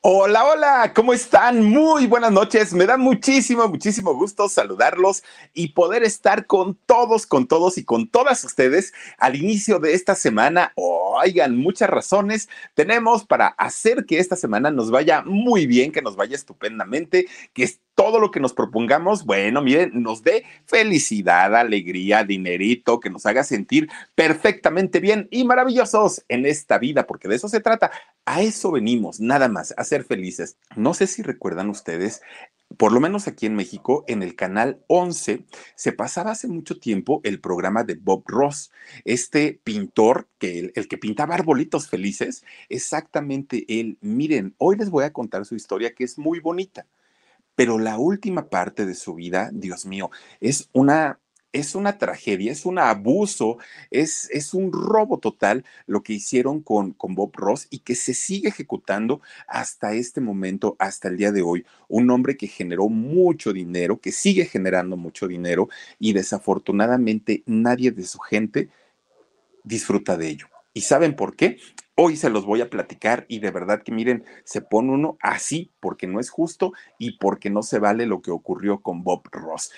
Hola, hola, ¿cómo están? Muy buenas noches. Me da muchísimo, muchísimo gusto saludarlos y poder estar con todos, con todos y con todas ustedes al inicio de esta semana. Oigan, muchas razones tenemos para hacer que esta semana nos vaya muy bien, que nos vaya estupendamente, que todo lo que nos propongamos, bueno, miren, nos dé felicidad, alegría, dinerito, que nos haga sentir perfectamente bien y maravillosos en esta vida, porque de eso se trata. A eso venimos, nada más, a ser felices. No sé si recuerdan ustedes por lo menos aquí en México, en el canal 11, se pasaba hace mucho tiempo el programa de Bob Ross, este pintor, que el, el, que pintaba arbolitos felices, exactamente él. Miren, hoy les voy a contar su historia que es muy bonita pero la última parte de su vida, Dios mío, es una es una tragedia, es un abuso, es, es un robo total lo que hicieron con, con, Bob Ross y que se sigue ejecutando hasta este momento, hasta el día de hoy. Un hombre que generó mucho dinero, que sigue generando mucho dinero y desafortunadamente nadie de su gente disfruta de ello. ¿Y saben por qué? Hoy se los voy a platicar y de verdad que miren, se pone uno así porque no es justo y porque no se vale lo que ocurrió con Bob Ross.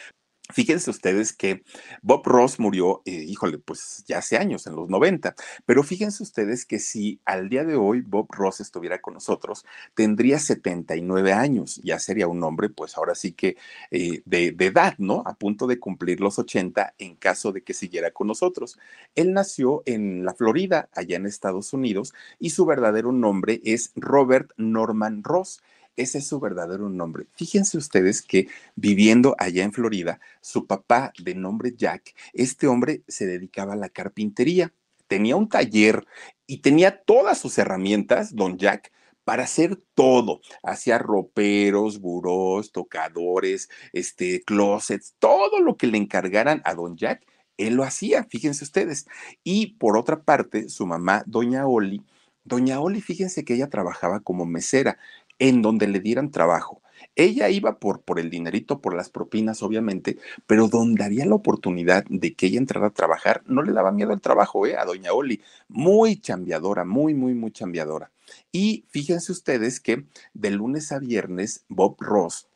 Fíjense ustedes que Bob Ross murió, eh, híjole, pues ya hace años, en los 90, pero fíjense ustedes que si al día de hoy Bob Ross estuviera con nosotros, tendría 79 años, ya sería un hombre, pues ahora sí que eh, de, de, edad, ¿no? A punto de cumplir los 80 en caso de que siguiera con nosotros. Él nació en la Florida, allá en Estados Unidos, y su verdadero nombre es Robert Norman Ross. Ese es su verdadero nombre. Fíjense ustedes que viviendo allá en Florida, su papá de nombre Jack, este hombre se dedicaba a la carpintería. Tenía un taller y tenía todas sus herramientas, don Jack, para hacer todo. Hacía roperos, burós, tocadores, este, closets, todo lo que le encargaran a don Jack, él lo hacía, fíjense ustedes. Y por otra parte, su mamá, doña Oli, doña Oli, fíjense que ella trabajaba como mesera en donde le dieran trabajo. Ella iba por, por el dinerito, por las propinas, obviamente, pero donde había la oportunidad de que ella entrara a trabajar, no le daba miedo el trabajo, ¿eh? A doña Oli. Muy chambeadora, muy, muy, muy chambeadora. Y fíjense ustedes que de lunes a viernes, Bob Ross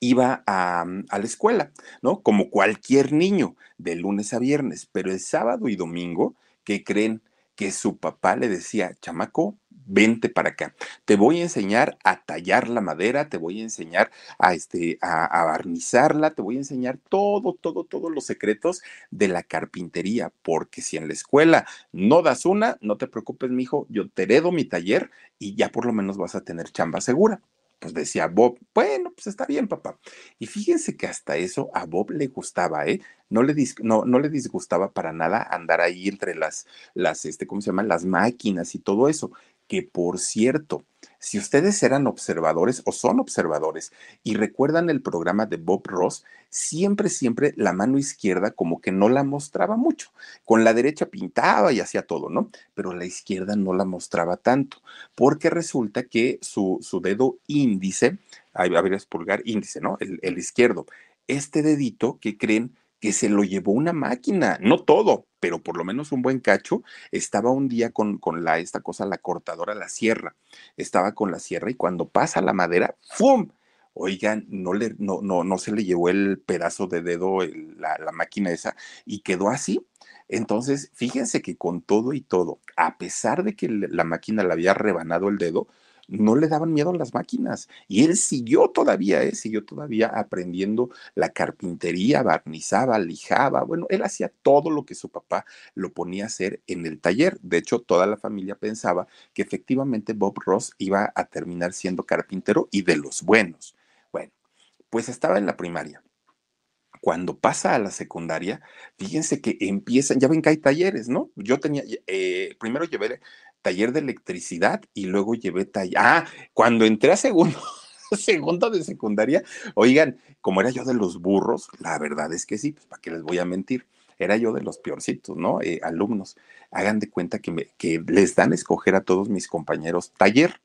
iba a, a, la escuela, ¿no? Como cualquier niño, de lunes a viernes, pero el sábado y domingo, ¿qué creen? Que su papá le decía, chamaco, vente para acá. Te voy a enseñar a tallar la madera, te voy a enseñar a, este, a, barnizarla, te voy a enseñar todo, todo, todos los secretos de la carpintería, porque si en la escuela no das una, no te preocupes, mijo, yo te heredo mi taller y ya por lo menos vas a tener chamba segura. Pues decía Bob, bueno, pues está bien, papá. Y fíjense que hasta eso a Bob le gustaba, ¿eh? No le, no, no le disgustaba para nada andar ahí entre las, las, este, ¿cómo se llaman? Las máquinas y todo eso que por cierto, si ustedes eran observadores o son observadores y recuerdan el programa de Bob Ross, siempre, siempre la mano izquierda como que no la mostraba mucho. Con la derecha pintaba y hacía todo, ¿no? Pero la izquierda no la mostraba tanto, porque resulta que su, su dedo índice, a ver, es pulgar índice, ¿no? El, el izquierdo, este dedito que creen que se lo llevó una máquina, no todo, pero por lo menos un buen cacho, estaba un día con, con la, esta cosa, la cortadora, la sierra, estaba con la sierra y cuando pasa la madera, ¡fum! Oigan, no, le, no, no, no se le llevó el pedazo de dedo, la, la máquina esa, y quedó así. Entonces, fíjense que con todo y todo, a pesar de que la máquina le había rebanado el dedo, no le daban miedo a las máquinas. Y él siguió todavía, ¿eh? siguió todavía aprendiendo la carpintería, barnizaba, lijaba. Bueno, él hacía todo lo que su papá lo ponía a hacer en el taller. De hecho, toda la familia pensaba que efectivamente Bob Ross iba a terminar siendo carpintero y de los buenos. Bueno, pues estaba en la primaria cuando pasa a la secundaria, fíjense que empiezan, ya ven que hay talleres, ¿no? Yo tenía, eh, primero llevé taller de electricidad y luego llevé taller. Ah, cuando entré a segundo, segundo de secundaria, oigan, como era yo de los burros, la verdad es que sí, pues para qué les voy a mentir. Era yo de los peorcitos, ¿no? Eh, alumnos, hagan de cuenta que, me, que les dan a escoger a todos mis compañeros taller.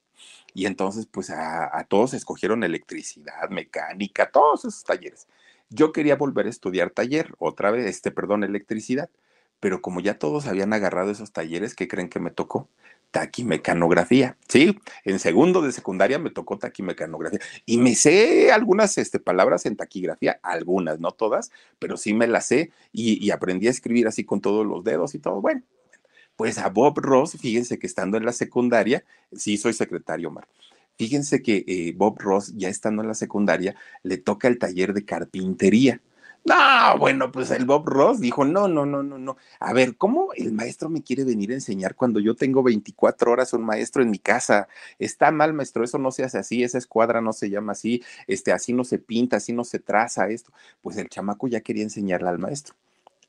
Y entonces, pues a, a todos escogieron electricidad, mecánica, todos esos talleres. Yo quería volver a estudiar taller, otra vez, este, perdón, electricidad pero como ya todos habían agarrado esos talleres, ¿qué creen que me tocó? taquimecanografía. Sí, en segundo de secundaria me tocó taquimecanografía y me sé algunas este, palabras en taquigrafía, algunas, no todas, pero sí me las sé y, aprendí a escribir así con todos los dedos y todo. Bueno, pues a Bob Ross, fíjense que estando en la secundaria, sí soy secretario, Mar. Fíjense que eh, Bob Ross, ya estando en la secundaria, le toca el taller de carpintería. No, bueno, pues el Bob Ross dijo, no, no, no, no, no. A ver, ¿cómo el maestro me quiere venir a enseñar cuando yo tengo 24 horas un maestro en mi casa? Está mal, maestro, eso no se hace así, esa escuadra no se llama así, este, así no se pinta, así no se traza esto. Pues el chamaco ya quería enseñarle al maestro.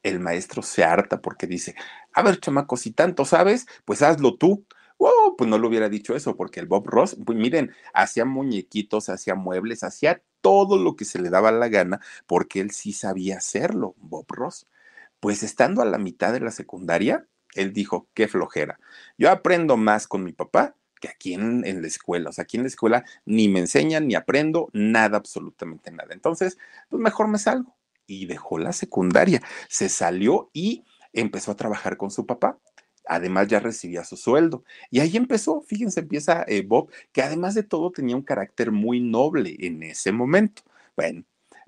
El maestro se harta porque dice, a ver, chamaco, si tanto sabes, pues hazlo tú. Oh, pues no le hubiera dicho eso, porque el Bob Ross, pues miren, hacía muñequitos, hacía muebles, hacía todo lo que se le daba la gana, porque él sí sabía hacerlo, Bob Ross. Pues estando a la mitad de la secundaria, él dijo, qué flojera. Yo aprendo más con mi papá que aquí en, la escuela. O sea, aquí en la escuela ni me enseñan, ni aprendo nada, absolutamente nada. Entonces, pues mejor me salgo. Y dejó la secundaria. Se salió y empezó a trabajar con su papá además ya recibía su sueldo. Y ahí empezó, fíjense, empieza eh, Bob, que además de todo tenía un carácter muy noble en ese momento. Bueno,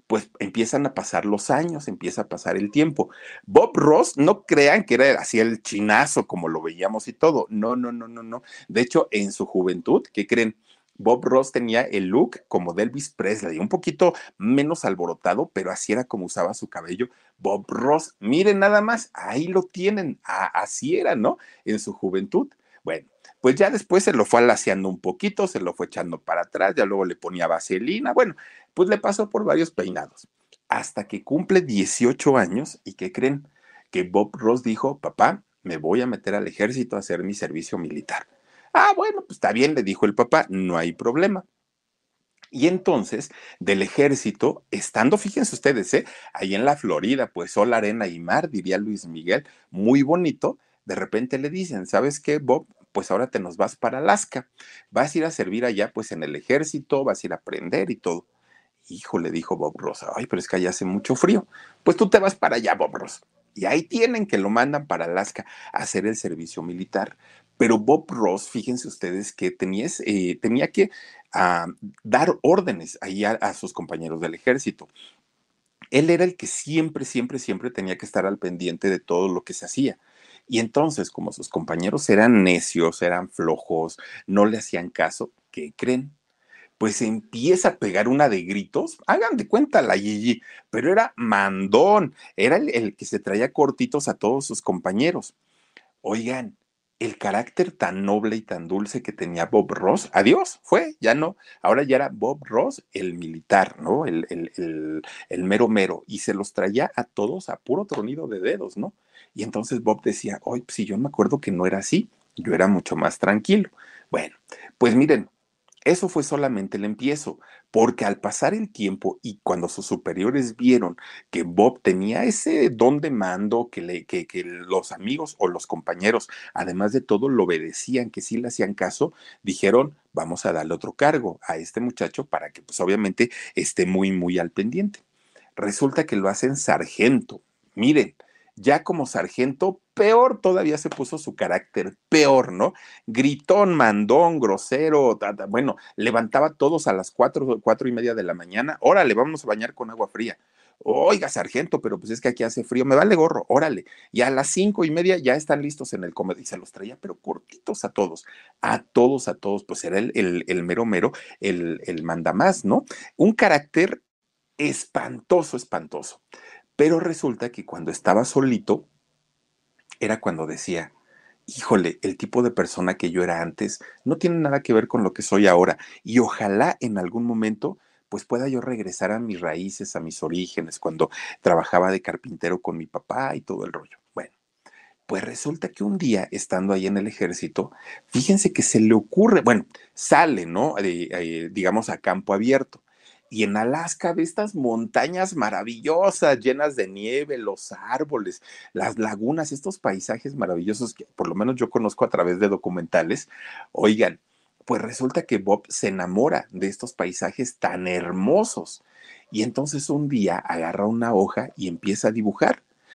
pues empiezan a pasar los años, empieza a pasar el tiempo. Bob Ross, no crean que era así el chinazo como lo veíamos y todo. No, no, no, no, no. De hecho, en su juventud, ¿qué creen? Bob Ross tenía el look como Elvis Presley, un poquito menos alborotado, pero así era como usaba su cabello. Bob Ross, miren nada más, ahí lo tienen, así era, ¿no? En su juventud. Bueno, pues ya después se lo fue alaciando un poquito, se lo fue echando para atrás, ya luego le ponía vaselina, bueno, pues le pasó por varios peinados, hasta que cumple 18 años y ¿qué creen? Que Bob Ross dijo, papá, me voy a meter al ejército a hacer mi servicio militar. Ah, bueno, pues está bien, le dijo el papá, no hay problema. Y entonces, del ejército, estando, fíjense ustedes, ¿eh? ahí en la Florida, pues sol, arena y mar, diría Luis Miguel, muy bonito, de repente le dicen, ¿sabes qué, Bob? Pues ahora te nos vas para Alaska, vas a ir a servir allá, pues en el ejército, vas a ir a aprender y todo. Hijo, le dijo Bob Ross, ay, pero es que allá hace mucho frío. Pues tú te vas para allá, Bob Ross. Y ahí tienen que lo mandan para Alaska a hacer el servicio militar. Pero Bob Ross, fíjense ustedes que tenía, eh, tenía que ah, dar órdenes ahí a, sus compañeros del ejército él era el que siempre, siempre, siempre tenía que estar al pendiente de todo lo que se hacía. Y entonces, como sus compañeros eran necios, eran flojos, no le hacían caso, ¿qué creen? Pues empieza a pegar una de gritos, hagan de cuenta la Gigi, pero era mandón, era el que se traía cortitos a todos sus compañeros. Oigan, el carácter tan noble y tan dulce que tenía Bob Ross, adiós, fue, ya no, ahora ya era Bob Ross el militar, ¿no? El, el, el, mero mero, y se los traía a todos a puro tronido de dedos, ¿no? Y entonces Bob decía, oye, si yo me acuerdo que no era así, yo era mucho más tranquilo. Bueno, pues miren, eso fue solamente el empiezo, porque al pasar el tiempo y cuando sus superiores vieron que Bob tenía ese don de mando, que, los amigos o los compañeros, además de todo, lo obedecían, que sí le hacían caso, dijeron, vamos a darle otro cargo a este muchacho para que pues obviamente esté muy, muy al pendiente. Resulta que lo hacen sargento. Miren, ya como sargento, peor todavía se puso su carácter, peor, ¿no? Gritón, mandón, grosero, bueno, levantaba todos a las cuatro, cuatro y media de la mañana, órale, vamos a bañar con agua fría. Oiga, sargento, pero pues es que aquí hace frío, me vale gorro, órale. Y a las cinco y media ya están listos en el comedor y se los traía, pero cortitos a todos, a todos, a todos, pues era el mero mero, el, el mandamás, ¿no? Un carácter espantoso, espantoso. Pero resulta que cuando estaba solito, era cuando decía, híjole, el tipo de persona que yo era antes no tiene nada que ver con lo que soy ahora. Y ojalá en algún momento pues pueda yo regresar a mis raíces, a mis orígenes, cuando trabajaba de carpintero con mi papá y todo el rollo. Bueno, pues resulta que un día, estando ahí en el ejército, fíjense que se le ocurre, bueno, sale, ¿no? Eh, digamos, a campo abierto. Y en Alaska ve estas montañas maravillosas, llenas de nieve, los árboles, las lagunas, estos paisajes maravillosos que por lo menos yo conozco a través de documentales. Oigan, pues resulta que Bob se enamora de estos paisajes tan hermosos. Y entonces un día agarra una hoja y empieza a dibujar.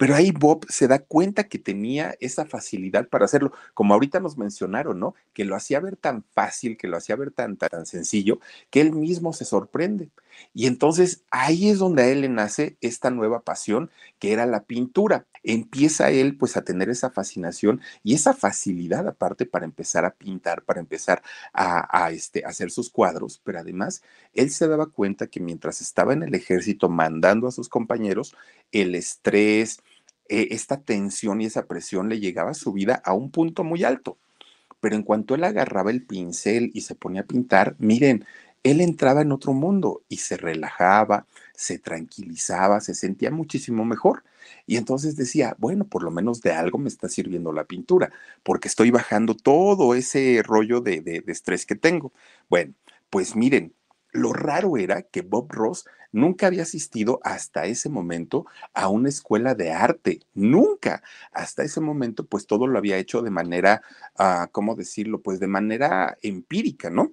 Pero ahí Bob se da cuenta que tenía esa facilidad para hacerlo, como ahorita nos mencionaron, ¿no? Que lo hacía ver tan fácil, que lo hacía ver tan, tan sencillo, que él mismo se sorprende. Y entonces ahí es donde a él le nace esta nueva pasión, que era la pintura. Empieza él pues a tener esa fascinación y esa facilidad aparte para empezar a pintar, para empezar a, a este, hacer sus cuadros, pero además él se daba cuenta que mientras estaba en el ejército mandando a sus compañeros, el estrés, eh, esta tensión y esa presión le llegaba a su vida a un punto muy alto. Pero en cuanto él agarraba el pincel y se ponía a pintar, miren, él entraba en otro mundo y se relajaba, se tranquilizaba, se sentía muchísimo mejor. Y entonces decía, bueno, por lo menos de algo me está sirviendo la pintura, porque estoy bajando todo ese rollo de, de, de estrés que tengo. Bueno, pues miren, lo raro era que Bob Ross nunca había asistido hasta ese momento a una escuela de arte, nunca. Hasta ese momento, pues todo lo había hecho de manera, uh, ¿cómo decirlo? Pues de manera empírica, ¿no?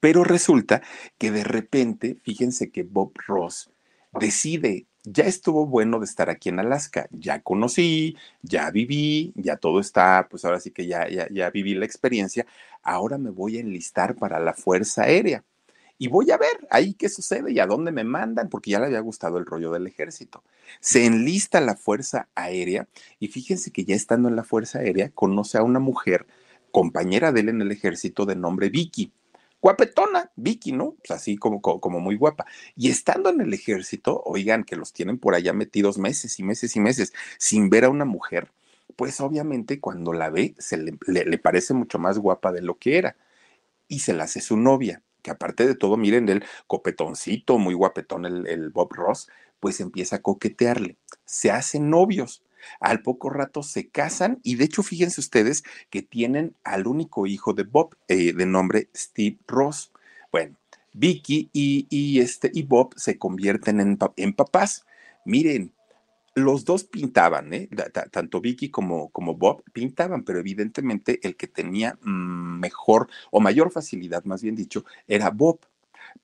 Pero resulta que de repente, fíjense que Bob Ross decide, ya estuvo bueno de estar aquí en Alaska, ya conocí, ya viví, ya todo está, pues ahora sí que ya, ya, ya viví la experiencia, ahora me voy a enlistar para la Fuerza Aérea y voy a ver ahí qué sucede y a dónde me mandan, porque ya le había gustado el rollo del ejército. Se enlista la Fuerza Aérea y fíjense que ya estando en la Fuerza Aérea conoce a una mujer, compañera de él en el ejército, de nombre Vicky. Guapetona, Vicky, ¿no? Pues así como, como muy guapa. Y estando en el ejército, oigan, que los tienen por allá metidos meses y meses y meses sin ver a una mujer, pues obviamente cuando la ve se le, le, le parece mucho más guapa de lo que era y se la hace su novia que aparte de todo, miren, el copetoncito, muy guapetón, el, el, Bob Ross, pues empieza a coquetearle. Se hacen novios. Al poco rato se casan y de hecho fíjense ustedes que tienen al único hijo de Bob eh, de nombre Steve Ross. Bueno, Vicky y, y, este, y Bob se convierten en, en papás. Miren, los dos pintaban, ¿eh? tanto Vicky como, como Bob pintaban, pero evidentemente el que tenía mejor o mayor facilidad, más bien dicho, era Bob.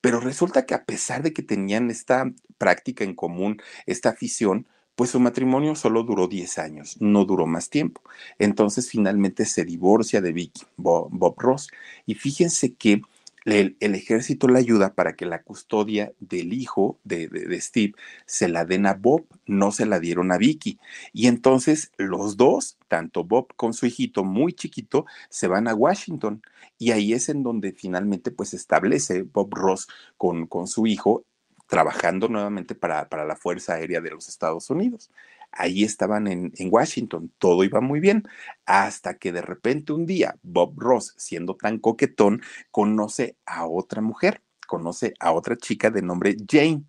Pero resulta que a pesar de que tenían esta práctica en común, esta afición, pues su matrimonio solo duró 10 años, no duró más tiempo. Entonces finalmente se divorcia de Vicky, Bob, Bob Ross. Y fíjense que el, ejército le ayuda para que la custodia del hijo de, de, de, Steve se la den a Bob, no se la dieron a Vicky. Y entonces los dos, tanto Bob con su hijito muy chiquito, se van a Washington. Y ahí es en donde finalmente pues establece Bob Ross con, con su hijo trabajando nuevamente para, para la Fuerza Aérea de los Estados Unidos ahí estaban en, Washington, todo iba muy bien, hasta que de repente un día Bob Ross, siendo tan coquetón, conoce a otra mujer, conoce a otra chica de nombre Jane.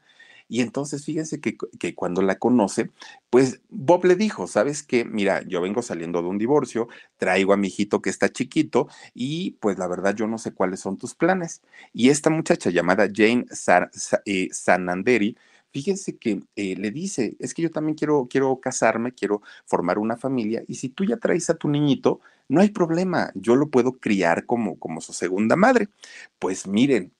Y entonces fíjense que, que, cuando la conoce, pues Bob le dijo, ¿sabes qué? Mira, yo vengo saliendo de un divorcio, traigo a mi hijito que está chiquito y pues la verdad yo no sé cuáles son tus planes. Y esta muchacha llamada Jane eh, Sananderi, fíjense que eh, le dice, es que yo también quiero, quiero casarme, quiero formar una familia y si tú ya traes a tu niñito, no hay problema, yo lo puedo criar como, como su segunda madre. Pues miren,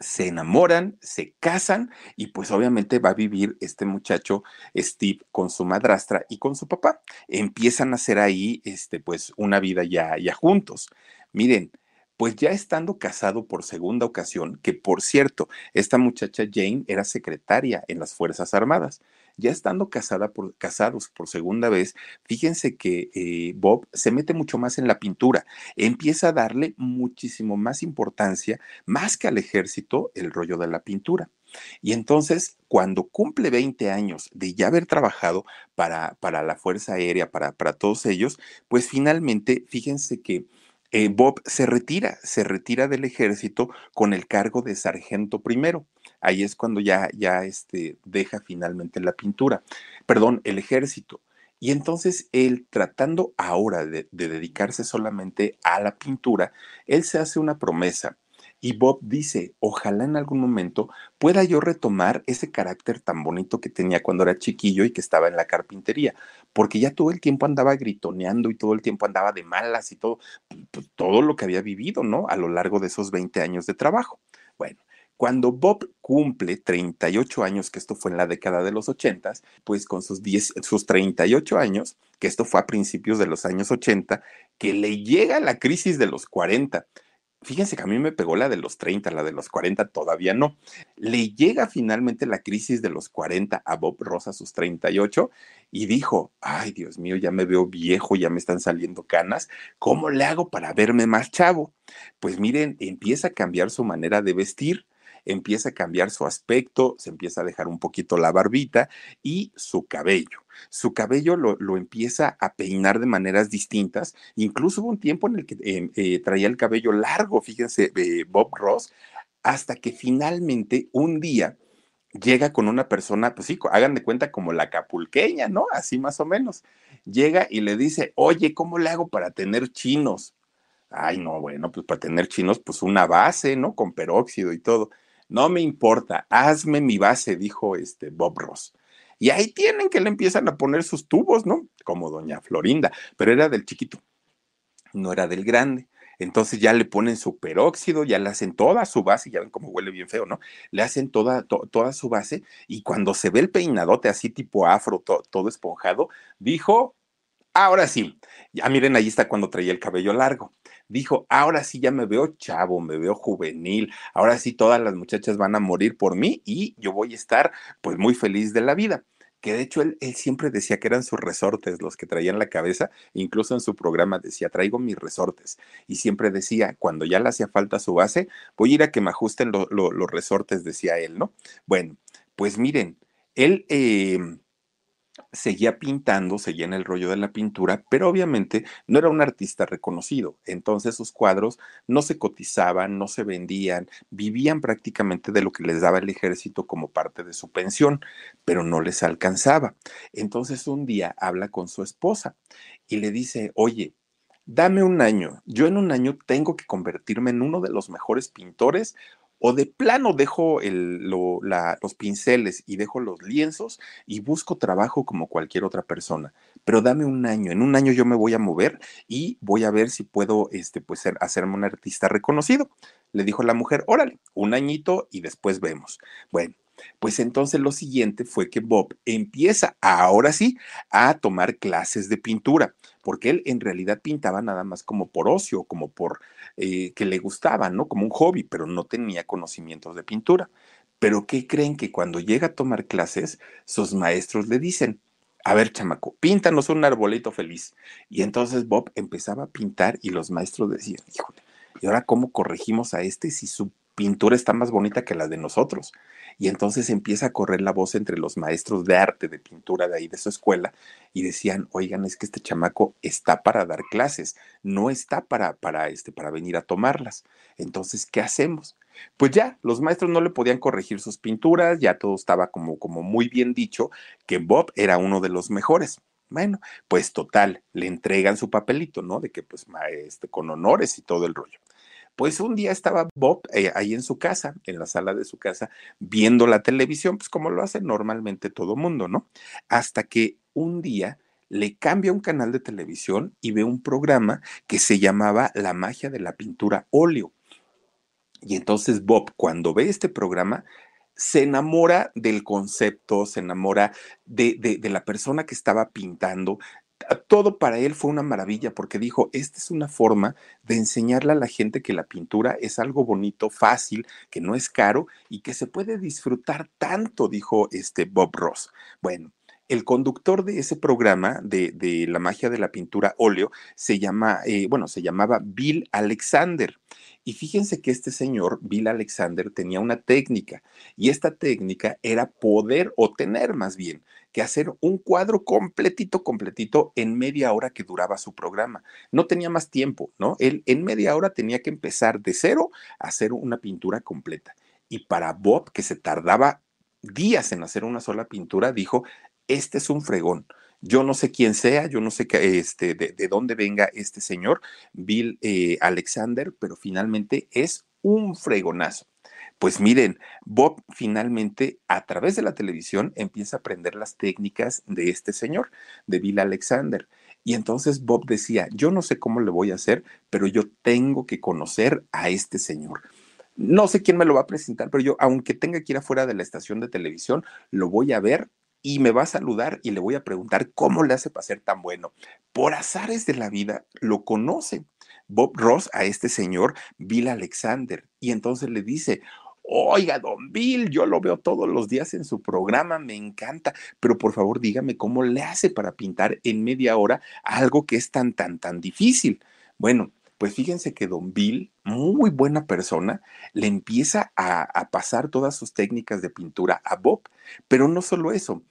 se enamoran, se casan y pues obviamente va a vivir este muchacho Steve con su madrastra y con su papá. Empiezan a hacer ahí este pues una vida ya ya juntos. Miren, pues ya estando casado por segunda ocasión, que por cierto, esta muchacha Jane era secretaria en las Fuerzas Armadas, ya estando casada por, casados por segunda vez, fíjense que eh, Bob se mete mucho más en la pintura, empieza a darle muchísimo más importancia, más que al ejército, el rollo de la pintura. Y entonces, cuando cumple 20 años de ya haber trabajado para, para la Fuerza Aérea, para, para todos ellos, pues finalmente, fíjense que eh, Bob se retira, se retira del ejército con el cargo de sargento primero. Ahí es cuando ya, ya este, deja finalmente la pintura, perdón, el ejército. Y entonces él, tratando ahora de, de dedicarse solamente a la pintura, él se hace una promesa y Bob dice, ojalá en algún momento pueda yo retomar ese carácter tan bonito que tenía cuando era chiquillo y que estaba en la carpintería, porque ya todo el tiempo andaba gritoneando y todo el tiempo andaba de malas y todo, pues, todo lo que había vivido, ¿no? A lo largo de esos 20 años de trabajo. Bueno, cuando Bob cumple 38 años, que esto fue en la década de los 80, pues con sus, 10, sus 38 años, que esto fue a principios de los años 80, que le llega la crisis de los 40 Fíjense que a mí me pegó la de los 30, la de los 40 todavía no. Le llega finalmente la crisis de los 40 a Bob Ross a sus 38 y dijo, ay Dios mío, ya me veo viejo, ya me están saliendo canas, ¿cómo le hago para verme más chavo? Pues miren, empieza a cambiar su manera de vestir empieza a cambiar su aspecto, se empieza a dejar un poquito la barbita y su cabello. Su cabello lo, empieza a peinar de maneras distintas. Incluso hubo un tiempo en el que eh, traía el cabello largo, fíjense, Bob Ross, hasta que finalmente un día llega con una persona, pues sí, hagan de cuenta como la capulqueña, ¿no? Así más o menos. Llega y le dice, oye, ¿cómo le hago para tener chinos? Ay, no, bueno, pues para tener chinos, pues una base, ¿no? Con peróxido y todo. No me importa, hazme mi base, dijo este Bob Ross. Y ahí tienen que le empiezan a poner sus tubos, ¿no? Como doña Florinda, pero era del chiquito, no era del grande. Entonces ya le ponen su peróxido, ya le hacen toda su base, ya ven cómo huele bien feo, ¿no? Le hacen toda, toda su base y cuando se ve el peinadote así tipo afro, todo esponjado, dijo, ahora sí, ya miren, ahí está cuando traía el cabello largo dijo, ahora sí ya me veo chavo, me veo juvenil, ahora sí todas las muchachas van a morir por mí y yo voy a estar pues muy feliz de la vida que de hecho él, él, siempre decía que eran sus resortes los que traía en la cabeza, incluso en su programa decía, traigo mis resortes, y siempre decía, cuando ya le hacía falta su base, voy a ir a que me ajusten los resortes, decía él, ¿no? Bueno, pues miren, él... Eh, seguía pintando, seguía en el rollo de la pintura, pero obviamente no era un artista reconocido. Entonces sus cuadros no se cotizaban, no se vendían, vivían prácticamente de lo que les daba el ejército como parte de su pensión, pero no les alcanzaba. Entonces un día habla con su esposa y le dice, oye, dame un año, yo en un año tengo que convertirme en uno de los mejores pintores o de plano dejo los pinceles y dejo los lienzos y busco trabajo como cualquier otra persona. Pero dame un año, en un año yo me voy a mover y voy a ver si puedo este, pues, hacerme un artista reconocido. Le dijo la mujer, órale, un añito y después vemos. Bueno, pues entonces lo siguiente fue que Bob empieza ahora sí a tomar clases de pintura, porque él en realidad pintaba nada más como por ocio, como por eh, que le gustaba, ¿no? Como un hobby, pero no tenía conocimientos de pintura. Pero ¿qué creen que cuando llega a tomar clases, sus maestros le dicen, a ver, chamaco, píntanos un arbolito feliz. Y entonces Bob empezaba a pintar y los maestros decían, híjole, ¿y ahora cómo corregimos a este si su pintura está más bonita que la de nosotros? Y entonces empieza a correr la voz entre los maestros de arte, de pintura de ahí de su escuela, y decían, oigan, es que este chamaco está para dar clases, no está para, para, este, para venir a tomarlas. Entonces, ¿qué hacemos? Pues ya, los maestros no le podían corregir sus pinturas, ya todo estaba como, como muy bien dicho, que Bob era uno de los mejores. Bueno, pues total, le entregan su papelito, ¿no? De que pues este, con honores y todo el rollo. Pues un día estaba Bob eh, ahí en su casa, en la sala de su casa, viendo la televisión, pues como lo hace normalmente todo mundo, ¿no? Hasta que un día le cambia un canal de televisión y ve un programa que se llamaba La magia de la pintura óleo. Y entonces Bob, cuando ve este programa, se enamora del concepto, se enamora de, de, la persona que estaba pintando, todo para él fue una maravilla porque dijo, esta es una forma de enseñarle a la gente que la pintura es algo bonito, fácil, que no es caro y que se puede disfrutar tanto, dijo este Bob Ross. Bueno, el conductor de ese programa de, de, la magia de la pintura óleo se llama, eh, bueno, se llamaba Bill Alexander. Y fíjense que este señor, Bill Alexander, tenía una técnica y esta técnica era poder o tener más bien que hacer un cuadro completito, completito en media hora que duraba su programa. No tenía más tiempo, ¿no? Él en media hora tenía que empezar de cero a hacer una pintura completa. Y para Bob, que se tardaba días en hacer una sola pintura, dijo, este es un fregón. Yo no sé quién sea, yo no sé este, de, dónde venga este señor, Bill eh, Alexander, pero finalmente es un fregonazo. Pues miren, Bob finalmente a través de la televisión empieza a aprender las técnicas de este señor, de Bill Alexander. Y entonces Bob decía, yo no sé cómo le voy a hacer, pero yo tengo que conocer a este señor. No sé quién me lo va a presentar, pero yo, aunque tenga que ir afuera de la estación de televisión, lo voy a ver y me va a saludar y le voy a preguntar cómo le hace para ser tan bueno. Por azares de la vida, lo conoce Bob Ross a este señor Bill Alexander y entonces le dice, Oiga, don Bill, yo lo veo todos los días en su programa, me encanta, pero por favor dígame cómo le hace para pintar en media hora algo que es tan, tan, tan difícil. Bueno, pues fíjense que don Bill, muy buena persona, le empieza a, pasar todas sus técnicas de pintura a Bob, pero no solo eso,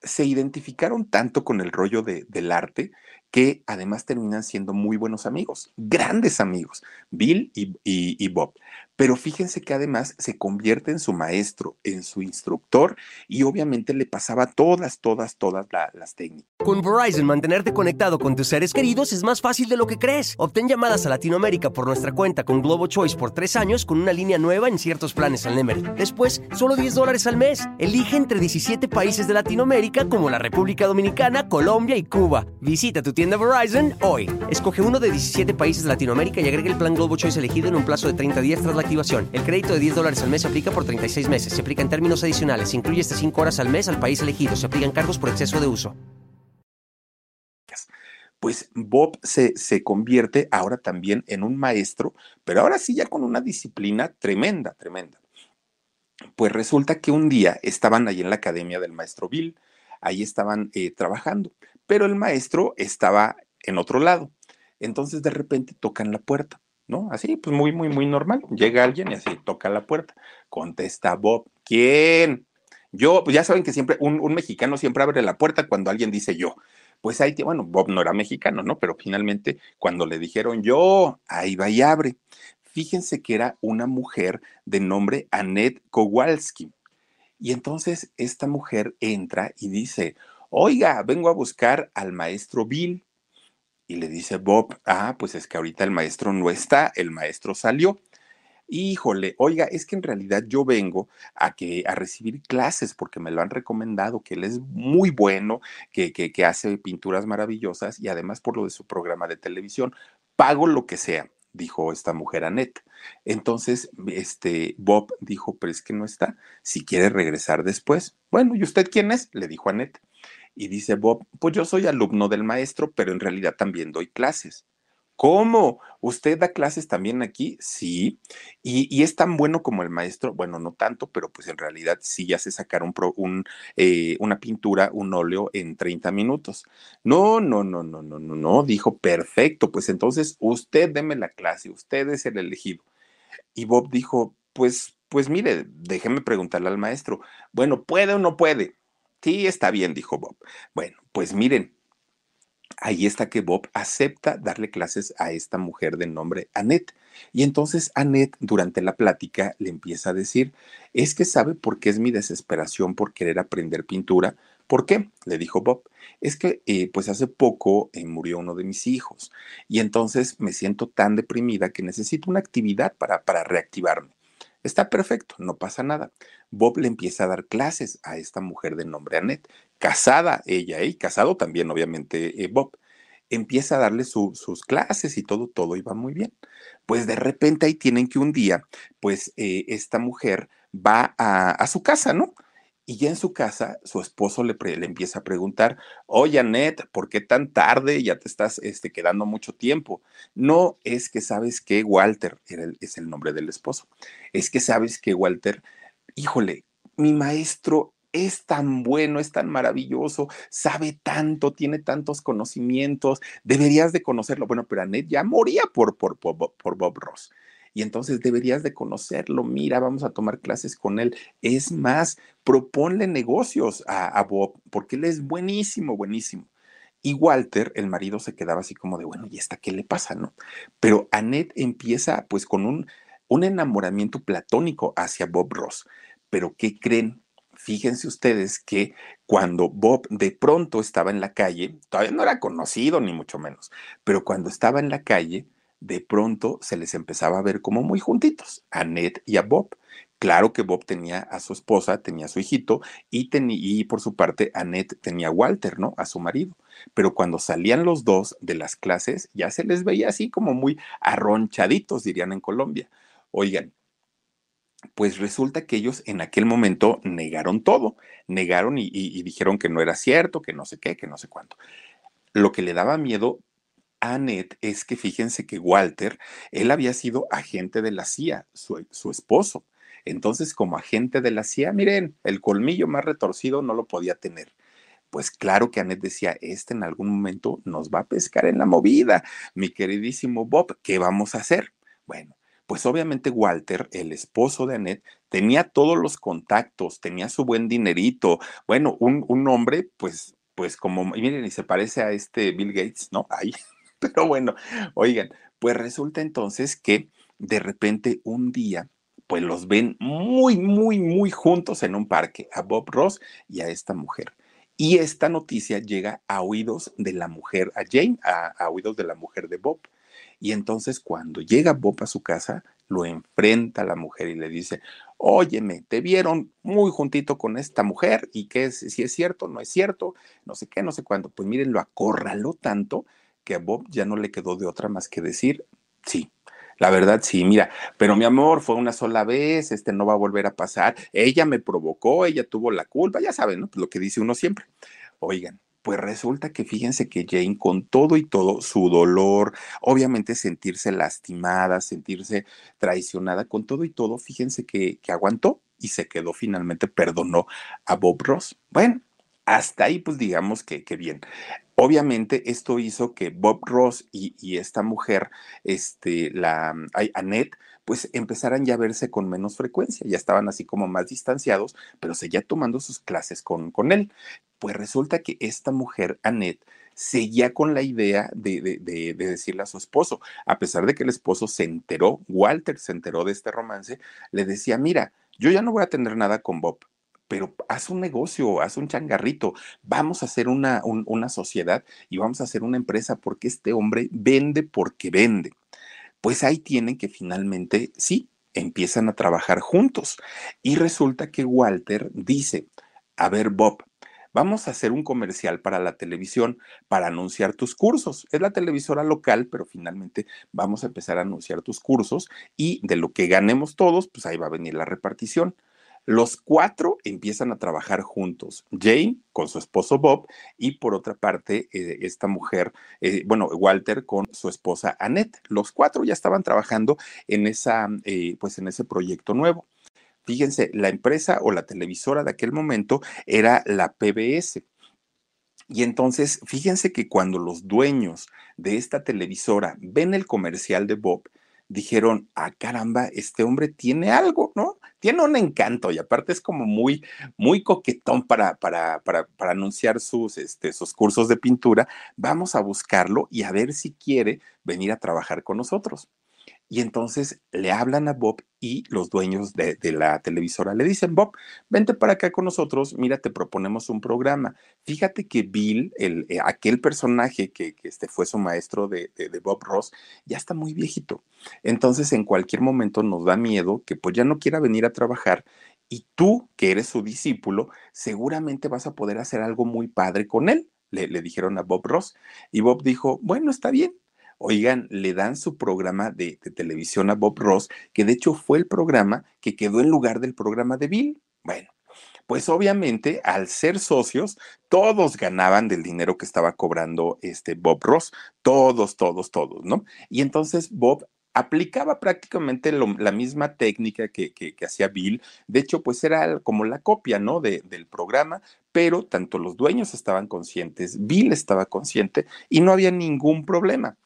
se identificaron tanto con el rollo del arte que además terminan siendo muy buenos amigos, grandes amigos, Bill y Bob. Pero fíjense que además se convierte en su maestro, en su instructor y obviamente le pasaba todas, todas, todas las técnicas. Con Verizon, mantenerte conectado con tus seres queridos es más fácil de lo que crees. Obtén llamadas a Latinoamérica por nuestra cuenta con Globo Choice por tres años con una línea nueva en ciertos planes al Nemery. Después, solo 10 dólares al mes. Elige entre 17 países de Latinoamérica como la República Dominicana, Colombia y Cuba. Visita tu tienda Verizon hoy. Escoge uno de 17 países de Latinoamérica y agrega el plan Globo Choice elegido en un plazo de 30 días tras la activación. El crédito de 10 dólares al mes se aplica por 36 meses. Se aplica en términos adicionales. Se incluye hasta 5 horas al mes al país elegido. Se aplican cargos por exceso de uso. Pues Bob se, se convierte ahora también en un maestro, pero ahora sí ya con una disciplina tremenda, tremenda. Pues resulta que un día estaban ahí en la academia del maestro Bill, ahí estaban eh, trabajando, pero el maestro estaba en otro lado. Entonces de repente tocan la puerta. ¿No? Así, pues muy, muy, muy normal. Llega alguien y así toca la puerta. Contesta Bob, ¿quién? Yo, pues ya saben que siempre, un, mexicano siempre abre la puerta cuando alguien dice yo. Pues ahí, bueno, Bob no era mexicano, ¿no? Pero finalmente, cuando le dijeron yo, ahí va y abre. Fíjense que era una mujer de nombre Annette Kowalski. Y entonces esta mujer entra y dice, oiga, vengo a buscar al maestro Bill. Y le dice Bob, ah, pues es que ahorita el maestro no está, el maestro salió. Híjole, oiga, es que en realidad yo vengo a que a recibir clases porque me lo han recomendado, que él es muy bueno, que, que, que hace pinturas maravillosas y además por lo de su programa de televisión, pago lo que sea, dijo esta mujer Annette. Entonces, este Bob dijo, pero es que no está, si quiere regresar después. Bueno, ¿y usted quién es? le dijo Annette. Y dice Bob, pues yo soy alumno del maestro, pero en realidad también doy clases. ¿Cómo? ¿Usted da clases también aquí? Sí. ¿Y, es tan bueno como el maestro? Bueno, no tanto, pero pues en realidad sí ya sé sacar un, eh, una pintura, un óleo en 30 minutos. No, no, no, no, no, no, no, dijo, perfecto, pues entonces usted deme la clase, usted es el elegido. Y Bob dijo, pues, pues mire, déjeme preguntarle al maestro, bueno, ¿puede o no puede? Sí, está bien, dijo Bob. Bueno, pues miren, ahí está que Bob acepta darle clases a esta mujer de nombre Annette. Y entonces Annette durante la plática le empieza a decir, es que sabe por qué es mi desesperación por querer aprender pintura. ¿Por qué? Le dijo Bob. Es que eh, pues hace poco eh, murió uno de mis hijos y entonces me siento tan deprimida que necesito una actividad para, para reactivarme. Está perfecto, no pasa nada. Bob le empieza a dar clases a esta mujer de nombre Annette, casada ella, y casado también obviamente eh, Bob. Empieza a darle sus clases y todo, todo iba muy bien. Pues de repente ahí tienen que un día, pues eh, esta mujer va a, a su casa, ¿no? Y ya en su casa, su esposo le, le, empieza a preguntar, oye, Annette, ¿por qué tan tarde? Ya te estás este, quedando mucho tiempo. No es que sabes que Walter, es el nombre del esposo, es que sabes que Walter, híjole, mi maestro es tan bueno, es tan maravilloso, sabe tanto, tiene tantos conocimientos, deberías de conocerlo. Bueno, pero Annette ya moría por, por, por, por Bob Ross y entonces deberías de conocerlo. Mira, vamos a tomar clases con él. Es más, proponle negocios a, Bob, porque él es buenísimo, buenísimo. Y Walter, el marido, se quedaba así como de, bueno, ¿y esta qué le pasa, no? Pero Annette empieza pues con un, un enamoramiento platónico hacia Bob Ross. Pero ¿qué creen? Fíjense ustedes que cuando Bob de pronto estaba en la calle, todavía no era conocido ni mucho menos, pero cuando estaba en la calle, de pronto se les empezaba a ver como muy juntitos, a Ned y a Bob. Claro que Bob tenía a su esposa, tenía a su hijito y, y por su parte Annette tenía a Walter, ¿no? A su marido. Pero cuando salían los dos de las clases ya se les veía así como muy arronchaditos, dirían en Colombia. Oigan, pues resulta que ellos en aquel momento negaron todo, negaron y, y dijeron que no era cierto, que no sé qué, que no sé cuánto. Lo que le daba miedo Annette es que fíjense que Walter, él había sido agente de la CIA, su, su, esposo. Entonces, como agente de la CIA, miren, el colmillo más retorcido no lo podía tener. Pues claro que Annette decía, este en algún momento nos va a pescar en la movida, mi queridísimo Bob, ¿qué vamos a hacer? Bueno, pues obviamente Walter, el esposo de Annette, tenía todos los contactos, tenía su buen dinerito, bueno, un, un hombre, pues, pues como, miren, y se parece a este Bill Gates, ¿no? Ahí. Pero bueno, oigan, pues resulta entonces que de repente un día, pues los ven muy, muy, muy juntos en un parque, a Bob Ross y a esta mujer. Y esta noticia llega a oídos de la mujer, a Jane, a, oídos de la mujer de Bob. Y entonces cuando llega Bob a su casa, lo enfrenta a la mujer y le dice, óyeme, te vieron muy juntito con esta mujer y que si es cierto, no es cierto, no sé qué, no sé cuándo. Pues miren, lo acorraló tanto que a Bob ya no le quedó de otra más que decir, sí, la verdad, sí, mira, pero mi amor, fue una sola vez, este no va a volver a pasar, ella me provocó, ella tuvo la culpa, ya saben, ¿no? Pues lo que dice uno siempre. Oigan, pues resulta que fíjense que Jane, con todo y todo, su dolor, obviamente sentirse lastimada, sentirse traicionada, con todo y todo, fíjense que, que aguantó y se quedó finalmente, perdonó a Bob Ross. Bueno, hasta ahí, pues digamos que, bien. Obviamente esto hizo que Bob Ross y, esta mujer, este, la Annette, pues empezaran ya a verse con menos frecuencia, ya estaban así como más distanciados, pero seguía tomando sus clases con, con él. Pues resulta que esta mujer, Annette, seguía con la idea de, de, de, decirle a su esposo, a pesar de que el esposo se enteró, Walter se enteró de este romance, le decía, mira, yo ya no voy a tener nada con Bob, pero haz un negocio, haz un changarrito, vamos a hacer una, una sociedad y vamos a hacer una empresa porque este hombre vende porque vende. Pues ahí tienen que finalmente, sí, empiezan a trabajar juntos. Y resulta que Walter dice, a ver, Bob, vamos a hacer un comercial para la televisión para anunciar tus cursos. Es la televisora local, pero finalmente vamos a empezar a anunciar tus cursos y de lo que ganemos todos, pues ahí va a venir la repartición. Los cuatro empiezan a trabajar juntos. Jane con su esposo Bob y por otra parte eh, esta mujer, eh, bueno, Walter con su esposa Annette. Los cuatro ya estaban trabajando en, esa, eh, pues en ese proyecto nuevo. Fíjense, la empresa o la televisora de aquel momento era la PBS. Y entonces, fíjense que cuando los dueños de esta televisora ven el comercial de Bob, dijeron, ah, caramba, este hombre tiene algo, ¿no? Tiene un encanto y aparte es como muy, muy coquetón para, para, para, para anunciar sus, este, sus cursos de pintura. Vamos a buscarlo y a ver si quiere venir a trabajar con nosotros. Y entonces le hablan a Bob y los dueños de, la televisora le dicen, Bob, vente para acá con nosotros, mira, te proponemos un programa. Fíjate que Bill, el, eh, aquel personaje que, este fue su maestro de, Bob Ross, ya está muy viejito. Entonces en cualquier momento nos da miedo que pues ya no quiera venir a trabajar y tú, que eres su discípulo, seguramente vas a poder hacer algo muy padre con él. Le dijeron a Bob Ross. Y Bob dijo, bueno, está bien, oigan, le dan su programa de, televisión a Bob Ross, que de hecho fue el programa que quedó en lugar del programa de Bill. Bueno, pues obviamente al ser socios, todos ganaban del dinero que estaba cobrando este Bob Ross, todos, todos, todos, ¿no? Y entonces Bob aplicaba prácticamente la misma técnica que, hacía Bill. De hecho, pues era como la copia, ¿no? del programa, pero tanto los dueños estaban conscientes, Bill estaba consciente y no había ningún problema.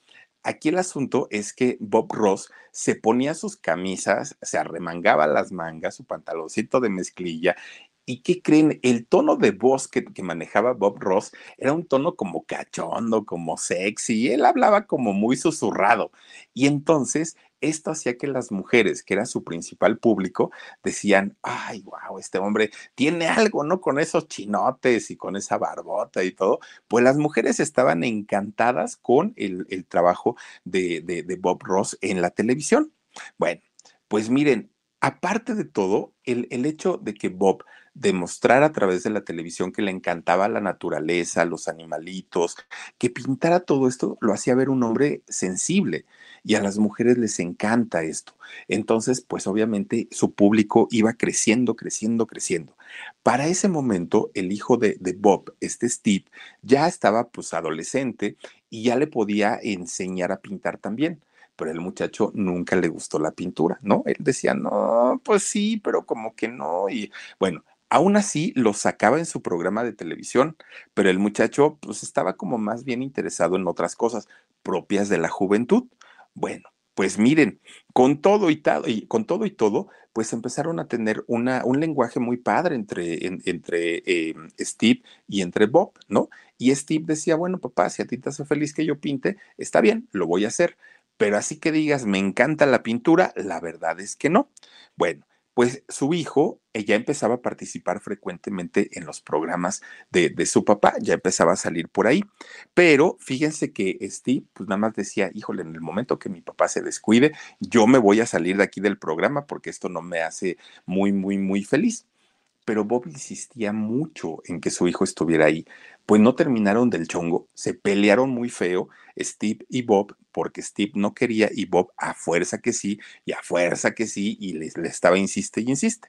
Aquí el asunto es que Bob Ross se ponía sus camisas, se arremangaba las mangas, su pantaloncito de mezclilla. ¿Y qué creen? El tono de voz que, manejaba Bob Ross era un tono como cachondo, como sexy. Él hablaba como muy susurrado. Y entonces esto hacía que las mujeres, que era su principal público, decían, ay, wow, este hombre tiene algo, ¿no? Con esos chinotes y con esa barbota y todo. Pues las mujeres estaban encantadas con el, trabajo de, de Bob Ross en la televisión. Bueno, pues miren, aparte de todo, el, el, hecho de que Bob demostrara a través de la televisión que le encantaba la naturaleza, los animalitos, que pintara todo esto, lo hacía ver un hombre sensible y a las mujeres les encanta esto. Entonces, pues obviamente su público iba creciendo, creciendo, creciendo. Para ese momento, el hijo de, de Bob, este Steve, ya estaba pues adolescente y ya le podía enseñar a pintar también pero el muchacho nunca le gustó la pintura, ¿no? Él decía, no, pues sí, pero como que no. Y bueno, Aún así, lo sacaba en su programa de televisión, pero el muchacho pues estaba como más bien interesado en otras cosas propias de la juventud. Bueno, pues miren, con todo y, todo, y con todo y todo, pues empezaron a tener una, un lenguaje muy padre entre, entre em, Steve y entre Bob, ¿no? Y Steve decía, bueno, papá, si a ti te hace feliz que yo pinte, está bien, lo voy a hacer. Pero así que digas, me encanta la pintura, la verdad es que no. Bueno, pues su hijo ya empezaba a participar frecuentemente en los programas de, su papá, ya empezaba a salir por ahí. Pero fíjense que Steve, pues nada más decía, híjole, en el momento que mi papá se descuide, yo me voy a salir de aquí del programa porque esto no me hace muy, muy, muy feliz. Pero Bob insistía mucho en que su hijo estuviera ahí pues no terminaron del chongo, se pelearon muy feo Steve y Bob, porque Steve no quería y Bob a fuerza que sí, y a fuerza que sí, y le, le estaba insiste y insiste.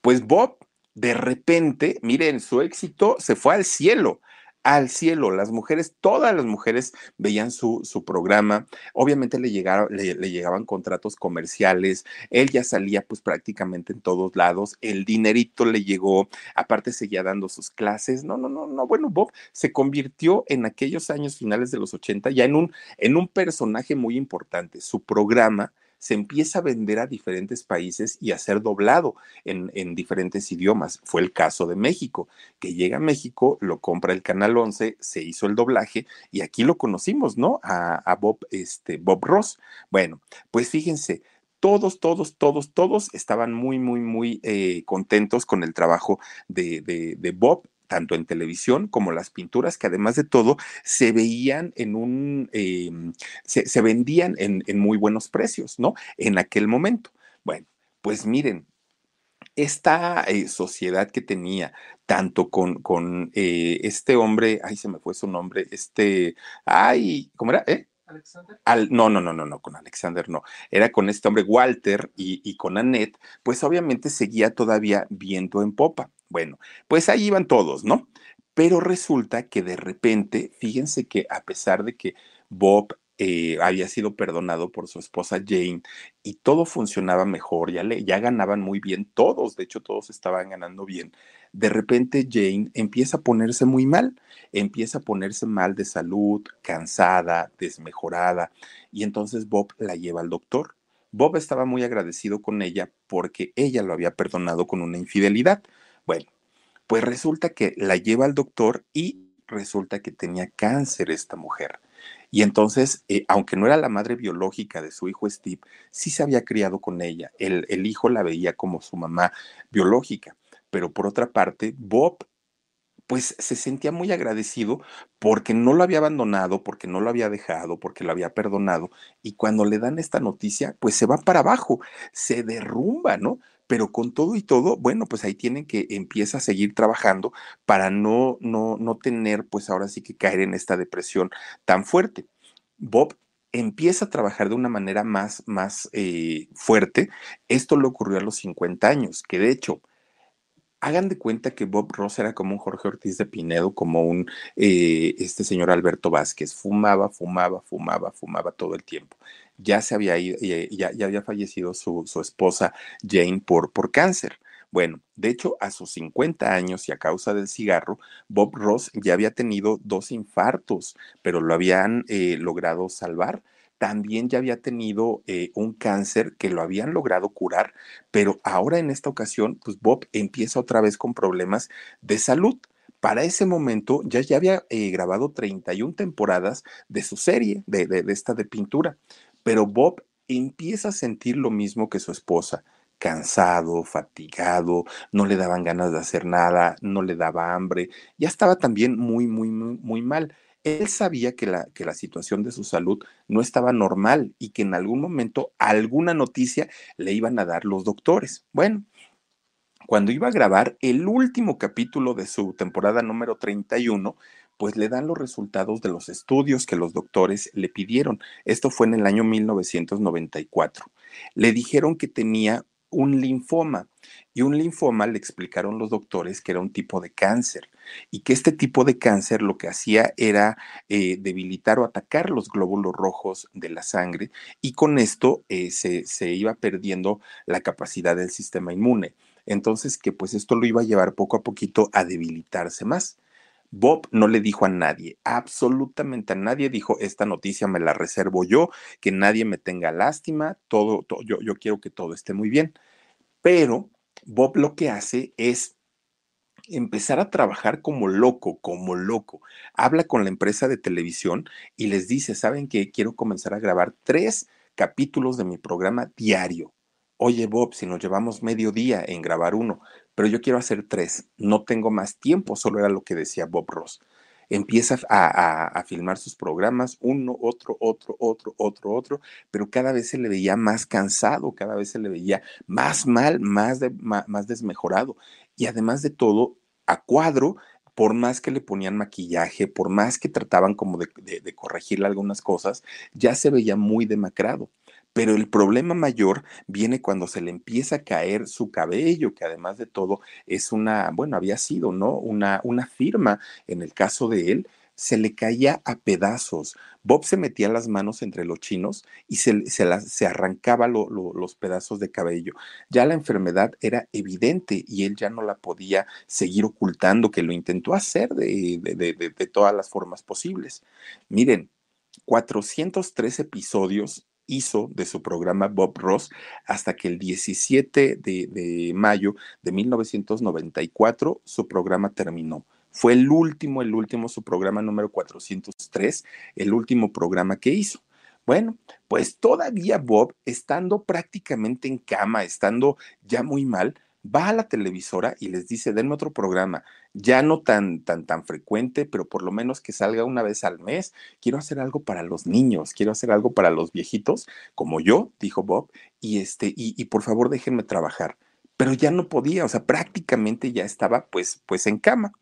Pues Bob, de repente, miren, su éxito se fue al cielo al cielo. Las mujeres, todas las mujeres veían su, su programa. Obviamente le, llegaron, le, llegaban contratos comerciales. Él ya salía pues prácticamente en todos lados. El dinerito le llegó. Aparte seguía dando sus clases. No, no, no, no. Bueno, Bob se convirtió en aquellos años finales de los 80 ya en un, en un personaje muy importante. Su programa se empieza a vender a diferentes países y a ser doblado en, diferentes idiomas. Fue el caso de México, que llega a México, lo compra el Canal 11, se hizo el doblaje y aquí lo conocimos, ¿no? A, Bob, este, Bob Ross. Bueno, pues fíjense, todos, todos, todos, todos estaban muy, muy, muy eh, contentos con el trabajo de, de, de, Bob tanto en televisión como las pinturas, que además de todo se veían en un, em, se, vendían en, muy buenos precios, ¿no? En aquel momento. Bueno, pues miren, esta eh, sociedad que tenía tanto con, con eh, este hombre, ay, se me fue su nombre, este, ay, ¿cómo era? ¿Eh? no, no, no, no, no, con Alexander no. Era con este hombre Walter y, y con Annette, pues obviamente seguía todavía viento en popa. Bueno, pues ahí iban todos, ¿no? Pero resulta que de repente, fíjense que a pesar de que Bob eh, había sido perdonado por su esposa Jane y todo funcionaba mejor, ya, le, ya ganaban muy bien todos, de hecho todos estaban ganando bien. De repente Jane empieza a ponerse muy mal, empieza a ponerse mal de salud, cansada, desmejorada, y entonces Bob la lleva al doctor. Bob estaba muy agradecido con ella porque ella lo había perdonado con una infidelidad. Bueno, pues resulta que la lleva al doctor y resulta que tenía cáncer esta mujer. Y entonces, eh, aunque no era la madre biológica de su hijo Steve, sí se había criado con ella. El, el hijo la veía como su mamá biológica. Pero por otra parte, Bob pues se sentía muy agradecido porque no lo había abandonado, porque no lo había dejado, porque lo había perdonado. Y cuando le dan esta noticia, pues se va para abajo, se derrumba, ¿no? Pero con todo y todo, bueno, pues ahí tienen que empieza a seguir trabajando para no, no, no tener, pues ahora sí que caer en esta depresión tan fuerte. Bob empieza a trabajar de una manera más, más eh, fuerte. Esto le ocurrió a los 50 años, que de hecho, hagan de cuenta que Bob Ross era como un Jorge Ortiz de Pinedo, como un eh, este señor Alberto Vázquez, fumaba, fumaba, fumaba, fumaba todo el tiempo. Ya se había ido, ya, ya había fallecido su, su esposa Jane por, por cáncer. Bueno, de hecho, a sus 50 años y a causa del cigarro, Bob Ross ya había tenido dos infartos, pero lo habían eh, logrado salvar también ya había tenido eh, un cáncer que lo habían logrado curar, pero ahora en esta ocasión, pues Bob empieza otra vez con problemas de salud. Para ese momento ya, ya había eh, grabado 31 temporadas de su serie, de, de, de esta de pintura, pero Bob empieza a sentir lo mismo que su esposa, cansado, fatigado, no le daban ganas de hacer nada, no le daba hambre, ya estaba también muy, muy, muy, muy mal. Él sabía que la, que la situación de su salud no estaba normal y que en algún momento alguna noticia le iban a dar los doctores. Bueno, cuando iba a grabar el último capítulo de su temporada número 31, pues le dan los resultados de los estudios que los doctores le pidieron. Esto fue en el año 1994. Le dijeron que tenía un linfoma. Y un linfoma le explicaron los doctores que era un tipo de cáncer y que este tipo de cáncer lo que hacía era eh, debilitar o atacar los glóbulos rojos de la sangre y con esto eh, se, se iba perdiendo la capacidad del sistema inmune. Entonces que pues esto lo iba a llevar poco a poquito a debilitarse más. Bob no le dijo a nadie, absolutamente a nadie, dijo, esta noticia me la reservo yo, que nadie me tenga lástima, todo, yo, yo quiero que todo esté muy bien. Pero Bob lo que hace es empezar a trabajar como loco, como loco. Habla con la empresa de televisión y les dice, ¿saben qué? Quiero comenzar a grabar tres capítulos de mi programa diario. Oye, Bob, si nos llevamos medio día en grabar uno, pero yo quiero hacer tres, no tengo más tiempo, solo era lo que decía Bob Ross. Empieza a, a, filmar sus programas, uno, otro, otro, otro, otro, otro, pero cada vez se le veía más cansado, cada vez se le veía más mal, más, de, más, más desmejorado. Y además de todo, a cuadro, por más que le ponían maquillaje, por más que trataban como de, de, de corregirle algunas cosas, ya se veía muy demacrado. Pero el problema mayor viene cuando se le empieza a caer su cabello, que además de todo es una, bueno, había sido, ¿no? Una, una firma en el caso de él, se le caía a pedazos. Bob se metía las manos entre los chinos y se, se, se arrancaba lo, lo, los pedazos de cabello. Ya la enfermedad era evidente y él ya no la podía seguir ocultando, que lo intentó hacer de, de, de, de todas las formas posibles. Miren, 403 episodios hizo de su programa Bob Ross hasta que el 17 de, de mayo de 1994 su programa terminó. Fue el último, el último, su programa número 403, el último programa que hizo. Bueno, pues todavía Bob, estando prácticamente en cama, estando ya muy mal, va a la televisora y les dice, denme otro programa, ya no tan, tan, tan frecuente, pero por lo menos que salga una vez al mes. Quiero hacer algo para los niños, quiero hacer algo para los viejitos, como yo, dijo Bob, y este, y, y por favor déjenme trabajar. Pero ya no podía, o sea, prácticamente ya estaba pues, pues en cama.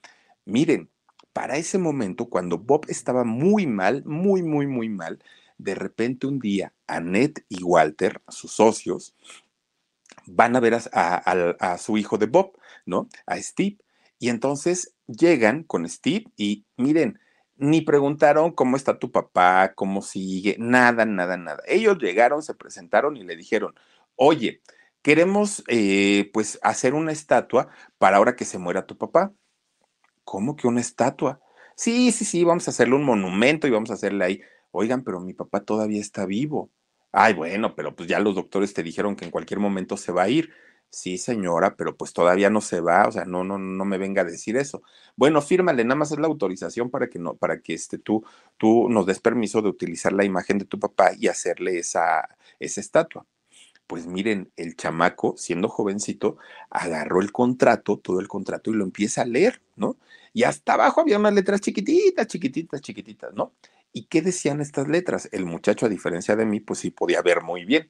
Miren, para ese momento, cuando Bob estaba muy mal, muy, muy, muy mal, de repente un día, Annette y Walter, sus socios, van a ver a, su hijo de Bob, ¿no? A Steve. Y entonces llegan con Steve y miren, ni preguntaron cómo está tu papá, cómo sigue, nada, nada, nada. Ellos llegaron, se presentaron y le dijeron, oye, queremos eh, pues hacer una estatua para ahora que se muera tu papá. ¿Cómo que una estatua? Sí, sí, sí, vamos a hacerle un monumento y vamos a hacerle ahí. Oigan, pero mi papá todavía está vivo. Ay, bueno, pero pues ya los doctores te dijeron que en cualquier momento se va a ir. Sí, señora, pero pues todavía no se va, o sea, no, no, no me venga a decir eso. Bueno, fírmale, nada más es la autorización para que no, para que este, tú, tú nos des permiso de utilizar la imagen de tu papá y hacerle esa, esa estatua. Pues miren, el chamaco, siendo jovencito, agarró el contrato, todo el contrato, y lo empieza a leer, ¿no? Y hasta abajo había unas letras chiquititas, chiquititas, chiquititas, ¿no? ¿Y qué decían estas letras? El muchacho, a diferencia de mí, pues sí podía ver muy bien.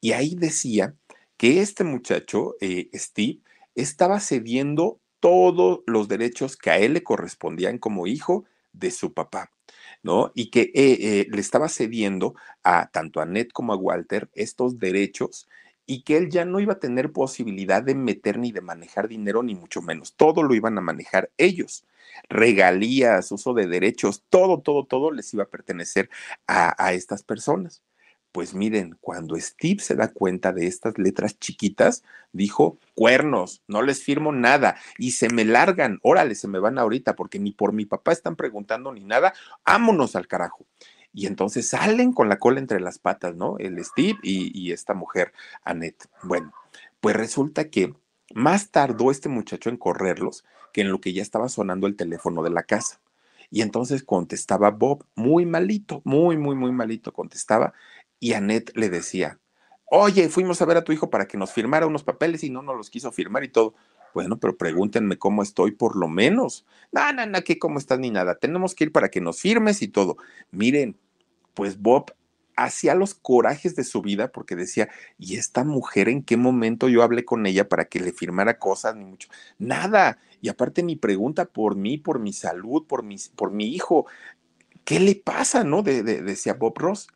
Y ahí decía que este muchacho, eh, Steve, estaba cediendo todos los derechos que a él le correspondían como hijo de su papá, ¿no? Y que eh, eh, le estaba cediendo a tanto a Ned como a Walter estos derechos y que él ya no iba a tener posibilidad de meter ni de manejar dinero, ni mucho menos. Todo lo iban a manejar ellos. Regalías, uso de derechos, todo, todo, todo les iba a pertenecer a estas personas. Pues miren, cuando Steve se da cuenta de estas letras chiquitas, dijo, cuernos, no les firmo nada y se me largan, órale, se me van ahorita porque ni por mi papá están preguntando ni nada, ámonos al carajo. Y entonces salen con la cola entre las patas, ¿no? El Steve y, esta mujer, Annette. Bueno, pues resulta que más tardó este muchacho en correrlos que en lo que ya estaba sonando el teléfono de la casa. Y entonces contestaba Bob, muy malito, muy, muy, muy malito contestaba, y Annette le decía, oye, fuimos a ver a tu hijo para que nos firmara unos papeles y no nos los quiso firmar y todo. Bueno, pero pregúntenme cómo estoy por lo menos. No, no, no, que cómo estás ni nada. Tenemos que ir para que nos firmes y todo. Miren, pues Bob hacía los corajes de su vida porque decía, ¿y esta mujer en qué momento yo hablé con ella para que le firmara cosas? Ni mucho. Nada. Y aparte ni pregunta por mí, por mi salud, por mi, por mi hijo. ¿Qué le pasa, no? decía Bob Ross.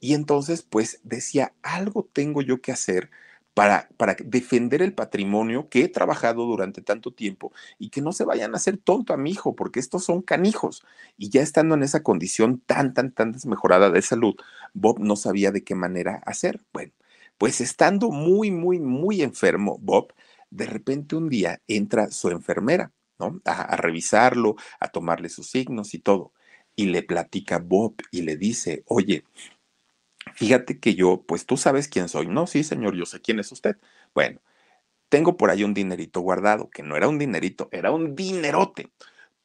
Y entonces, pues decía, algo tengo yo que hacer para, para, defender el patrimonio que he trabajado durante tanto tiempo y que no se vayan a hacer tonto a mi hijo, porque estos son canijos. Y ya estando en esa condición tan, tan, tan desmejorada de salud, Bob no sabía de qué manera hacer. Bueno, pues estando muy, muy, muy enfermo, Bob, de repente un día entra su enfermera, ¿no? A, a revisarlo, a tomarle sus signos y todo. Y le platica Bob y le dice, oye, Fíjate que yo, pues tú sabes quién soy. No, sí, señor, yo sé quién es usted. Bueno, tengo por ahí un dinerito guardado, que no era un dinerito, era un dinerote.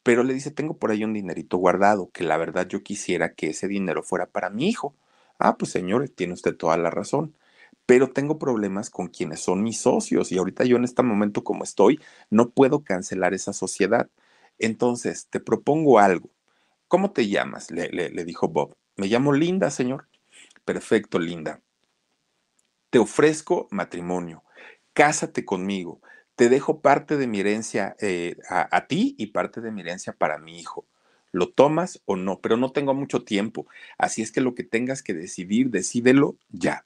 Pero le dice, tengo por ahí un dinerito guardado, que la verdad yo quisiera que ese dinero fuera para mi hijo. Ah, pues señor, tiene usted toda la razón. Pero tengo problemas con quienes son mis socios y ahorita yo en este momento como estoy, no puedo cancelar esa sociedad. Entonces, te propongo algo. ¿Cómo te llamas? Le, le dijo Bob. Me llamo Linda, señor. Perfecto, linda. Te ofrezco matrimonio. Cásate conmigo. Te dejo parte de mi herencia eh, a, a ti y parte de mi herencia para mi hijo. ¿Lo tomas o no? Pero no tengo mucho tiempo. Así es que lo que tengas que decidir, decídelo ya.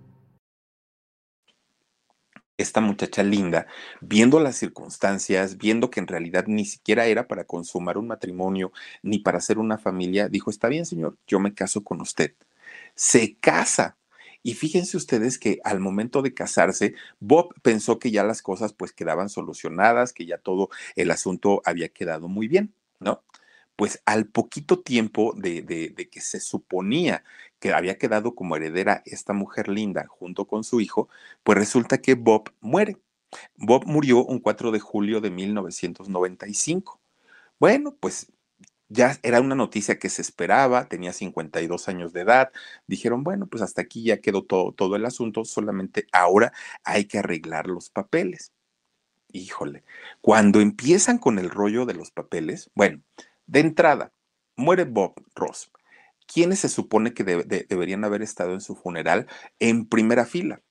esta muchacha linda, viendo las circunstancias, viendo que en realidad ni siquiera era para consumar un matrimonio ni para hacer una familia, dijo, está bien, señor, yo me caso con usted. Se casa. Y fíjense ustedes que al momento de casarse, Bob pensó que ya las cosas pues quedaban solucionadas, que ya todo el asunto había quedado muy bien, ¿no? Pues al poquito tiempo de, de que se suponía que había quedado como heredera esta mujer linda junto con su hijo, pues resulta que Bob muere. Bob murió un 4 de julio de 1995. Bueno, pues ya era una noticia que se esperaba, tenía 52 años de edad, dijeron, bueno, pues hasta aquí ya quedó todo, todo el asunto, solamente ahora hay que arreglar los papeles. Híjole, cuando empiezan con el rollo de los papeles, bueno, de entrada, muere Bob Ross. ¿Quiénes se supone que deberían haber estado en su funeral en primera fila?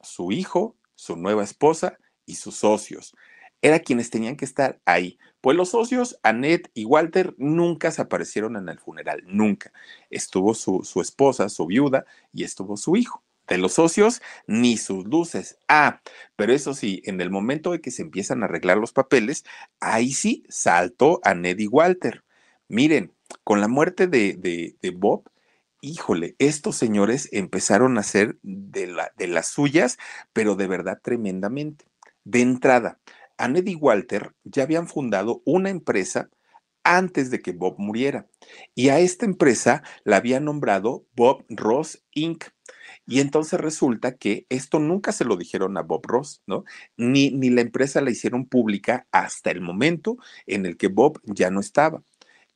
Su hijo, su nueva esposa y sus socios. Era quienes tenían que estar ahí. Pues los socios, Annette y Walter, nunca se aparecieron en el funeral, nunca. Estuvo su, su esposa, su viuda, y estuvo su hijo. De los socios, ni sus luces. Ah, pero eso sí, en el momento de que se empiezan a arreglar los papeles, ahí sí saltó Annette y Walter. Miren, con la muerte de, Bob, híjole, estos señores empezaron a hacer de, la, de las suyas, pero de verdad tremendamente. De entrada, Annette y Walter ya habían fundado una empresa antes de que Bob muriera. Y a esta empresa la habían nombrado Bob Ross Inc. Y entonces resulta que esto nunca se lo dijeron a Bob Ross, ¿no? Ni, ni la empresa la hicieron pública hasta el momento en el que Bob ya no estaba.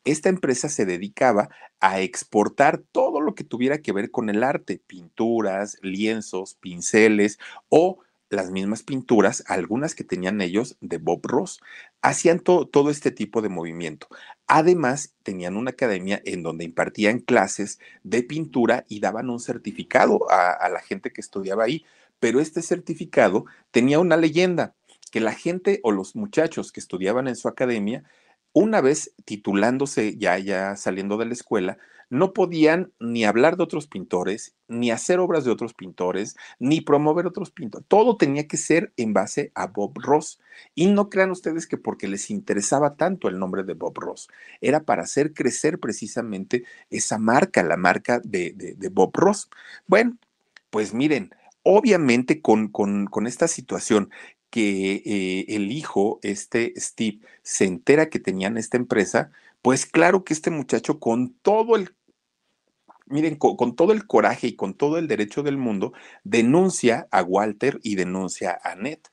Esta empresa se dedicaba a exportar todo lo que tuviera que ver con el arte, pinturas, lienzos, pinceles o las mismas pinturas, algunas que tenían ellos de Bob Ross. Hacían todo este tipo de movimiento. Además, tenían una academia en donde impartían clases de pintura y daban un certificado a, a la gente que estudiaba ahí. Pero este certificado tenía una leyenda, que la gente o los muchachos que estudiaban en su academia, una vez titulándose ya, ya saliendo de la escuela, no podían ni hablar de otros pintores, ni hacer obras de otros pintores, ni promover otros pintores. Todo tenía que ser en base a Bob Ross. Y no crean ustedes que porque les interesaba tanto el nombre de Bob Ross, era para hacer crecer precisamente esa marca, la marca de, Bob Ross. Bueno, pues miren, obviamente con, con, esta situación que eh, el hijo, este Steve, se entera que tenían esta empresa, pues claro que este muchacho con todo el miren, con, todo el coraje y con todo el derecho del mundo, denuncia a Walter y denuncia a Annette.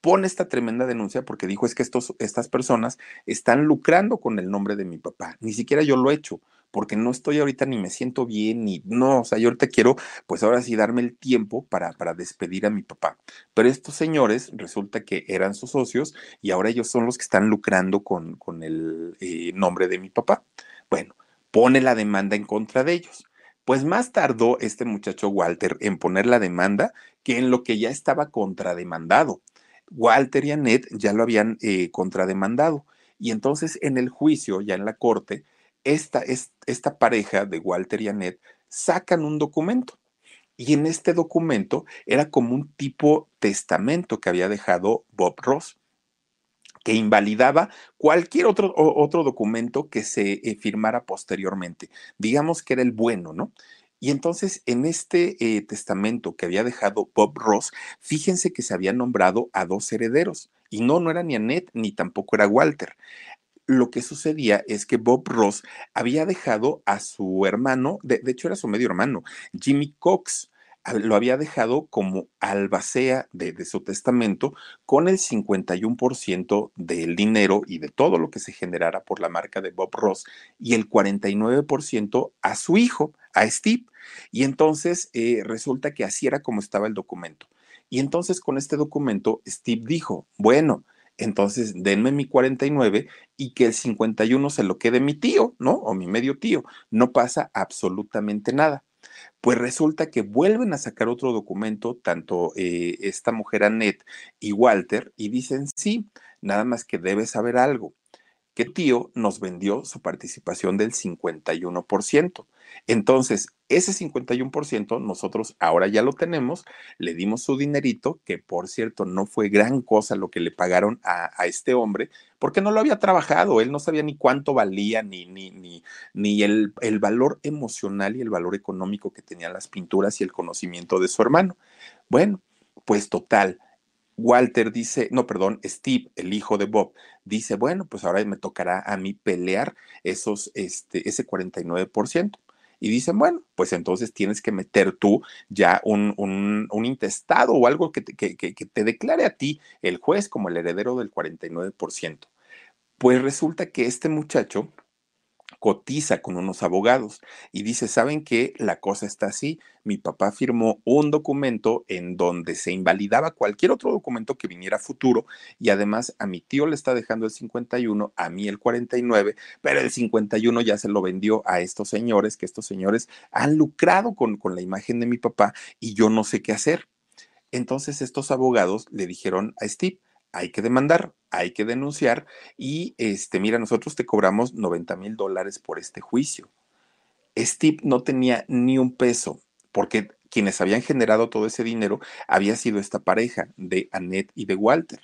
Pone esta tremenda denuncia porque dijo es que estos, estas personas están lucrando con el nombre de mi papá. Ni siquiera yo lo he hecho porque no estoy ahorita ni me siento bien, ni no, o sea, yo ahorita quiero, pues ahora sí, darme el tiempo para, para despedir a mi papá. Pero estos señores resulta que eran sus socios y ahora ellos son los que están lucrando con, con el eh, nombre de mi papá. Bueno, pone la demanda en contra de ellos. Pues más tardó este muchacho Walter en poner la demanda que en lo que ya estaba contrademandado. Walter y Annette ya lo habían eh, contrademandado. Y entonces en el juicio, ya en la corte, esta, esta pareja de Walter y Annette sacan un documento. Y en este documento era como un tipo testamento que había dejado Bob Ross que invalidaba cualquier otro, otro documento que se eh, firmara posteriormente. Digamos que era el bueno, ¿no? Y entonces en este eh, testamento que había dejado Bob Ross, fíjense que se había nombrado a dos herederos. Y no, no era ni Annette ni tampoco era Walter. Lo que sucedía es que Bob Ross había dejado a su hermano, de hecho era su medio hermano, Jimmy Cox, lo había dejado como albacea de, su testamento con el 51% del dinero y de todo lo que se generara por la marca de Bob Ross y el 49% a su hijo, a Steve. Y entonces eh, resulta que así era como estaba el documento. Y entonces con este documento Steve dijo, bueno, entonces denme mi 49 y que el 51 se lo quede mi tío, ¿no? O mi medio tío. No pasa absolutamente nada. Pues resulta que vuelven a sacar otro documento, tanto eh, esta mujer Annette y Walter, y dicen, sí, nada más que debe saber algo, que tío nos vendió su participación del 51%. Entonces, ese 51% nosotros ahora ya lo tenemos, le dimos su dinerito, que por cierto no fue gran cosa lo que le pagaron a, este hombre, porque no lo había trabajado, él no sabía ni cuánto valía, ni, ni, ni, ni el, el valor emocional y el valor económico que tenían las pinturas y el conocimiento de su hermano. Bueno, pues total, Walter dice, no, perdón, Steve, el hijo de Bob, dice, bueno, pues ahora me tocará a mí pelear esos, este, ese 49% y dicen, bueno, pues entonces tienes que meter tú ya un, un, intestado o algo que te, que, que te declare a ti el juez como el heredero del 49%. Pues resulta que este muchacho cotiza con unos abogados y dice, ¿saben qué? La cosa está así. Mi papá firmó un documento en donde se invalidaba cualquier otro documento que viniera futuro y además a mi tío le está dejando el 51, a mí el 49, pero el 51 ya se lo vendió a estos señores, que estos señores han lucrado con, con la imagen de mi papá y yo no sé qué hacer. Entonces estos abogados le dijeron a Steve, hay que demandar, hay que denunciar y, este, mira, nosotros te cobramos 90 mil dólares por este juicio. Steve no tenía ni un peso porque quienes habían generado todo ese dinero había sido esta pareja de Annette y de Walter.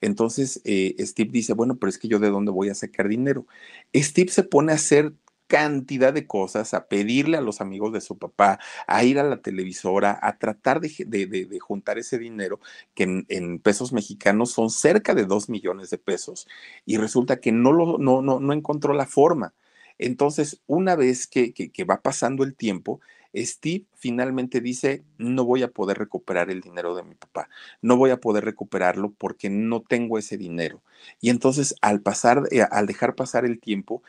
Entonces, eh, Steve dice, bueno, pero es que yo de dónde voy a sacar dinero. Steve se pone a hacer cantidad de cosas, a pedirle a los amigos de su papá, a ir a la televisora, a tratar de, juntar ese dinero que en, pesos mexicanos son cerca de dos millones de pesos y resulta que no, lo, no, no, no encontró la forma. Entonces, una vez que, que, va pasando el tiempo, Steve finalmente dice, no voy a poder recuperar el dinero de mi papá, no voy a poder recuperarlo porque no tengo ese dinero. Y entonces al pasar, eh, al dejar pasar el tiempo,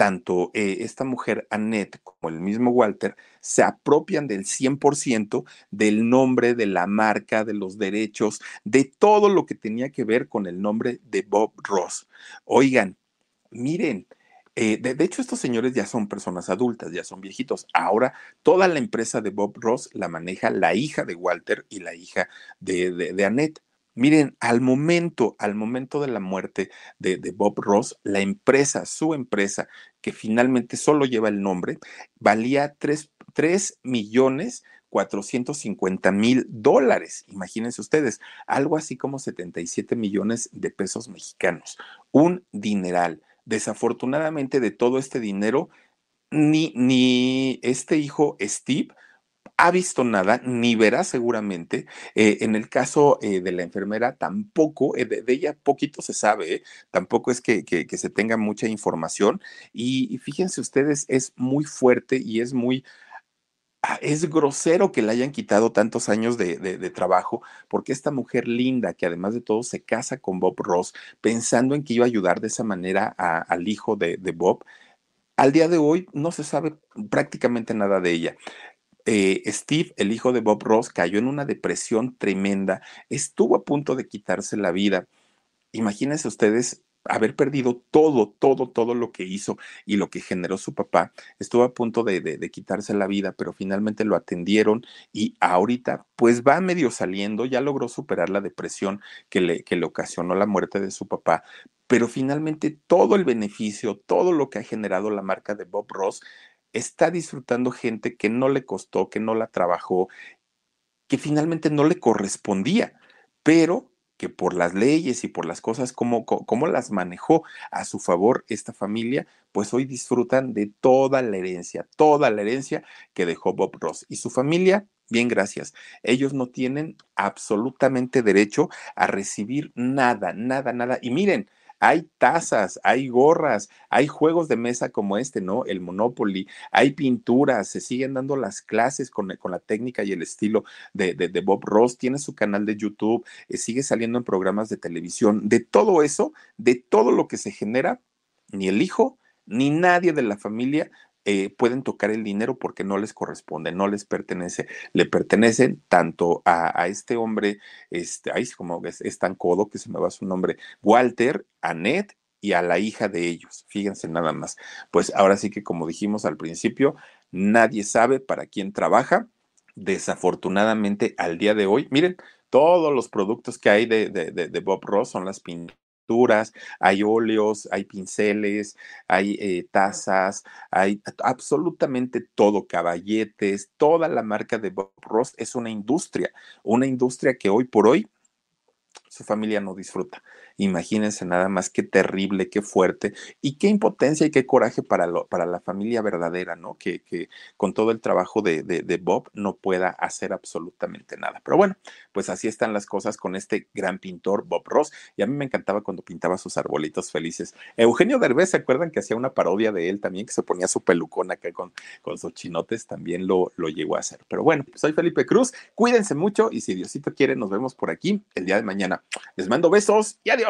tanto eh, esta mujer Annette como el mismo Walter se apropian del 100% del nombre, de la marca, de los derechos, de todo lo que tenía que ver con el nombre de Bob Ross. Oigan, miren, eh, de, hecho, estos señores ya son personas adultas, ya son viejitos. Ahora, toda la empresa de Bob Ross la maneja la hija de Walter y la hija de, de Annette. Miren, al momento, al momento de la muerte de, Bob Ross, la empresa, su empresa, que finalmente solo lleva el nombre, valía 3, millones 450 mil dólares. Imagínense ustedes, algo así como 77 millones de pesos mexicanos. Un dineral. Desafortunadamente de todo este dinero, ni, ni este hijo Steve ha visto nada, ni verá seguramente. Eh, en el caso eh, de la enfermera, tampoco, eh, de, ella poquito se sabe, tampoco es que, se tenga mucha información. Y, fíjense ustedes, es muy fuerte y es muy... Ah, es grosero que le hayan quitado tantos años de, trabajo, porque esta mujer linda, que además de todo se casa con Bob Ross, pensando en que iba a ayudar de esa manera al hijo de, de Bob, al día de hoy no se sabe prácticamente nada de ella. Eh, Steve, el hijo de Bob Ross, cayó en una depresión tremenda, estuvo a punto de quitarse la vida. Imagínense ustedes haber perdido todo, todo, todo lo que hizo y lo que generó su papá. Estuvo a punto de, quitarse la vida, pero finalmente lo atendieron y ahorita pues va medio saliendo, ya logró superar la depresión que le, que le ocasionó la muerte de su papá, pero finalmente todo el beneficio, todo lo que ha generado la marca de Bob Ross está disfrutando gente que no le costó, que no la trabajó, que finalmente no le correspondía, pero que por las leyes y por las cosas como, como las manejó a su favor esta familia, pues hoy disfrutan de toda la herencia, toda la herencia que dejó Bob Ross. Y su familia, bien, gracias. Ellos no tienen absolutamente derecho a recibir nada, nada, nada. Y miren, hay tazas, hay gorras, hay juegos de mesa como este, ¿no? El Monopoly, hay pinturas, se siguen dando las clases con, con la técnica y el estilo de, de, Bob Ross, tiene su canal de YouTube, eh, sigue saliendo en programas de televisión. De todo eso, de todo lo que se genera, ni el hijo ni nadie de la familia eh, pueden tocar el dinero porque no les corresponde, no les pertenece, le pertenecen tanto a, este hombre, este, ahí como es, es, tan codo que se me va su nombre, Walter, Annette y a la hija de ellos. Fíjense nada más. Pues ahora sí que como dijimos al principio, nadie sabe para quién trabaja. Desafortunadamente al día de hoy, miren, todos los productos que hay de, de, de Bob Ross son las pinturas hay óleos, hay pinceles, hay eh, tazas, hay absolutamente todo, caballetes, toda la marca de Bob Ross es una industria, una industria que hoy por hoy su familia no disfruta. Imagínense nada más qué terrible, qué fuerte y qué impotencia y qué coraje para, lo, para la familia verdadera, ¿no? Que, que con todo el trabajo de, de, Bob no pueda hacer absolutamente nada. Pero bueno, pues así están las cosas con este gran pintor Bob Ross. Y a mí me encantaba cuando pintaba sus arbolitos felices. Eugenio Derbez, ¿se acuerdan que hacía una parodia de él también, que se ponía su pelucón acá con, con sus chinotes? También lo, lo llegó a hacer. Pero bueno, soy Felipe Cruz. Cuídense mucho y si Diosito quiere, nos vemos por aquí el día de mañana. Les mando besos y adiós.